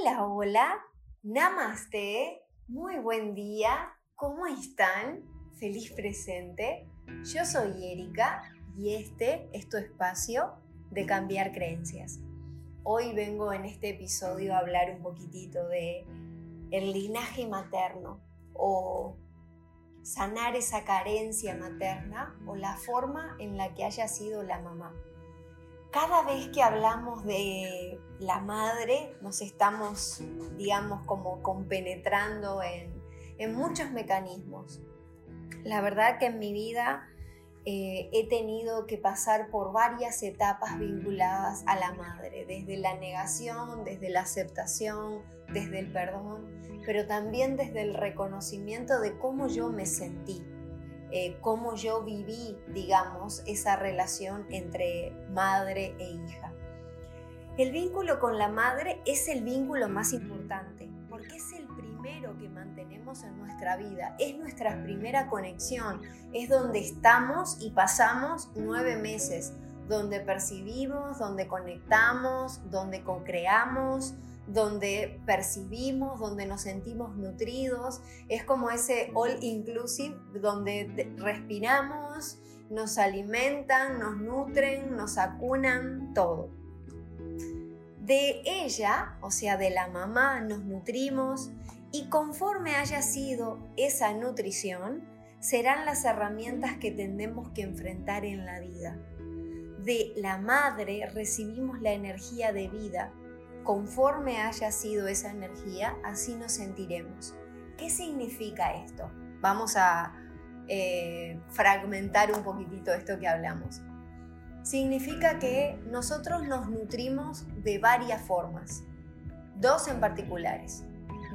Hola, hola, namaste, muy buen día, ¿cómo están? Feliz presente. Yo soy Erika y este es tu espacio de cambiar creencias. Hoy vengo en este episodio a hablar un poquitito de el linaje materno o sanar esa carencia materna o la forma en la que haya sido la mamá cada vez que hablamos de la madre, nos estamos, digamos, como compenetrando en, muchos mecanismos. La verdad que en mi vida eh, he tenido que pasar por varias etapas vinculadas a la madre, desde la negación, desde la aceptación, desde el perdón, pero también desde el reconocimiento de cómo yo me sentí eh, cómo yo viví, digamos, esa relación entre madre e hija. El vínculo con la madre es el vínculo más importante, porque es el primero que mantenemos en nuestra vida, es nuestra primera conexión, es donde estamos y pasamos nueve meses, donde percibimos, donde conectamos, donde co-creamos, donde percibimos, donde nos sentimos nutridos. Es como ese all inclusive donde respiramos, nos alimentan, nos nutren, nos acunan, todo. De ella, o sea, de la mamá, nos nutrimos y conforme haya sido esa nutrición, serán las herramientas que tendremos que enfrentar en la vida. De la madre recibimos la energía de vida, conforme haya sido esa energía, así nos sentiremos. ¿Qué significa esto? Vamos a eh, fragmentar un poquitito esto que hablamos. Significa que nosotros nos nutrimos de varias formas, dos en particulares,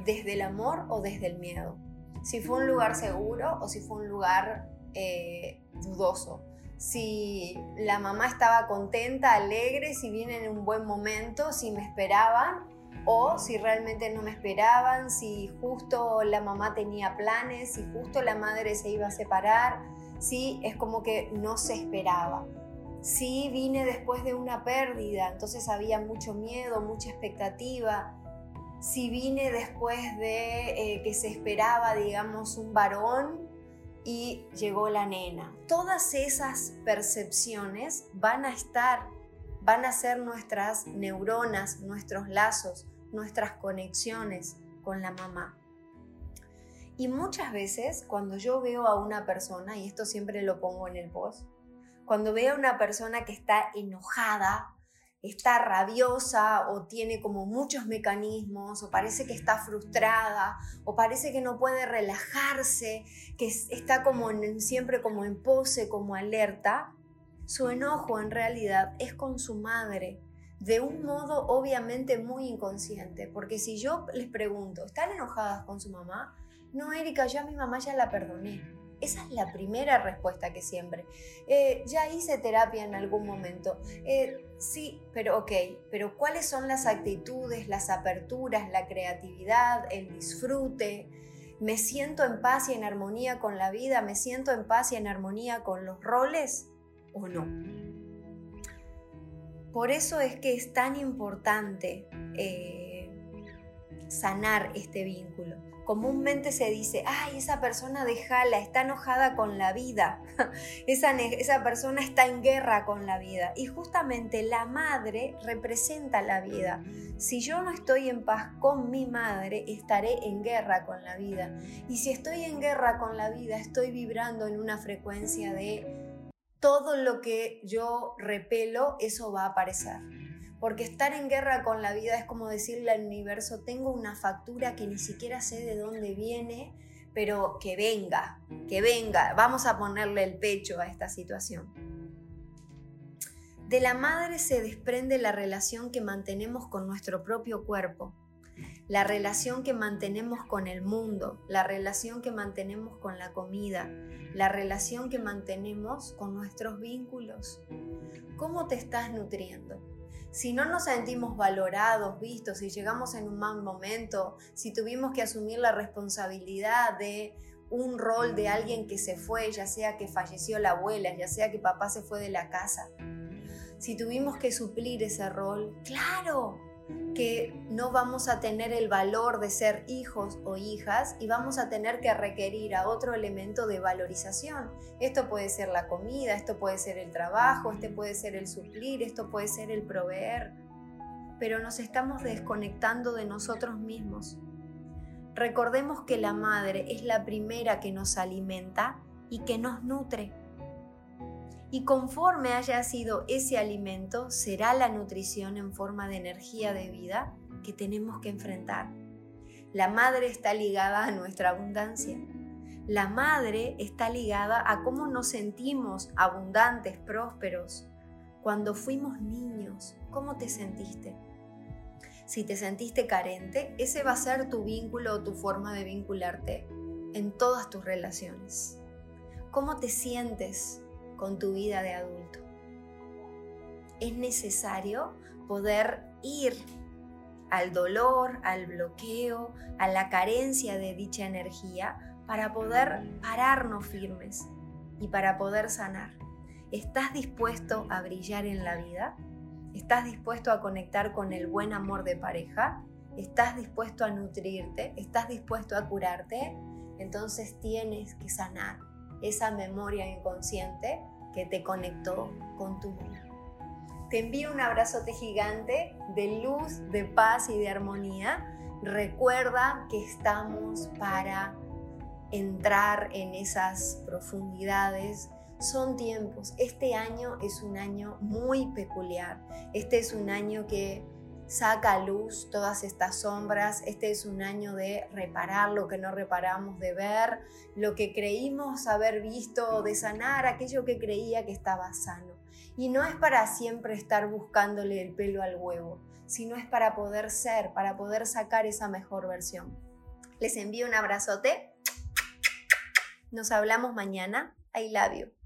desde el amor o desde el miedo. Si fue un lugar seguro o si fue un lugar eh, dudoso si la mamá estaba contenta, alegre, si viene en un buen momento, si me esperaban o si realmente no me esperaban, si justo la mamá tenía planes, si justo la madre se iba a separar, si es como que no se esperaba. Si vine después de una pérdida, entonces había mucho miedo, mucha expectativa. Si vine después de eh, que se esperaba, digamos, un varón, y llegó la nena. Todas esas percepciones van a estar, van a ser nuestras neuronas, nuestros lazos, nuestras conexiones con la mamá. Y muchas veces cuando yo veo a una persona, y esto siempre lo pongo en el post, cuando veo a una persona que está enojada está rabiosa o tiene como muchos mecanismos o parece que está frustrada o parece que no puede relajarse, que está como siempre como en pose, como alerta, su enojo en realidad es con su madre, de un modo obviamente muy inconsciente, porque si yo les pregunto, ¿están enojadas con su mamá? No, Erika, yo a mi mamá ya la perdoné. Esa es la primera respuesta que siempre. Eh, ya hice terapia en algún momento. Eh, sí, pero ok, pero ¿cuáles son las actitudes, las aperturas, la creatividad, el disfrute? ¿Me siento en paz y en armonía con la vida? ¿Me siento en paz y en armonía con los roles o no? Por eso es que es tan importante eh, sanar este vínculo comúnmente se dice, ay, esa persona déjala, está enojada con la vida, esa, esa persona está en guerra con la vida. Y justamente la madre representa la vida. Si yo no estoy en paz con mi madre, estaré en guerra con la vida. Y si estoy en guerra con la vida, estoy vibrando en una frecuencia de todo lo que yo repelo, eso va a aparecer. Porque estar en guerra con la vida es como decirle al universo, tengo una factura que ni siquiera sé de dónde viene, pero que venga, que venga, vamos a ponerle el pecho a esta situación. De la madre se desprende la relación que mantenemos con nuestro propio cuerpo, la relación que mantenemos con el mundo, la relación que mantenemos con la comida, la relación que mantenemos con nuestros vínculos. ¿Cómo te estás nutriendo? Si no nos sentimos valorados, vistos, si llegamos en un mal momento, si tuvimos que asumir la responsabilidad de un rol de alguien que se fue, ya sea que falleció la abuela, ya sea que papá se fue de la casa, si tuvimos que suplir ese rol, claro, que no vamos a tener el valor de ser hijos o hijas y vamos a tener que requerir a otro elemento de valorización. Esto puede ser la comida, esto puede ser el trabajo, este puede ser el suplir, esto puede ser el proveer, pero nos estamos desconectando de nosotros mismos. Recordemos que la madre es la primera que nos alimenta y que nos nutre y conforme haya sido ese alimento, será la nutrición en forma de energía de vida que tenemos que enfrentar. La madre está ligada a nuestra abundancia. La madre está ligada a cómo nos sentimos abundantes, prósperos. Cuando fuimos niños, ¿cómo te sentiste? Si te sentiste carente, ese va a ser tu vínculo o tu forma de vincularte en todas tus relaciones. ¿Cómo te sientes con tu vida de adulto. Es necesario poder ir al dolor, al bloqueo, a la carencia de dicha energía para poder pararnos firmes y para poder sanar. ¿Estás dispuesto a brillar en la vida? ¿Estás dispuesto a conectar con el buen amor de pareja? ¿Estás dispuesto a nutrirte? ¿Estás dispuesto a curarte? Entonces tienes que sanar esa memoria inconsciente que te conectó con tu mundo. Te envío un abrazote gigante de luz, de paz y de armonía. Recuerda que estamos para entrar en esas profundidades. Son tiempos. Este año es un año muy peculiar. Este es un año que saca a luz todas estas sombras. Este es un año de reparar lo que no reparamos, de ver lo que creímos haber visto, de sanar aquello que creía que estaba sano. Y no es para siempre estar buscándole el pelo al huevo, sino es para poder ser, para poder sacar esa mejor versión. Les envío un abrazote. Nos hablamos mañana. I love you.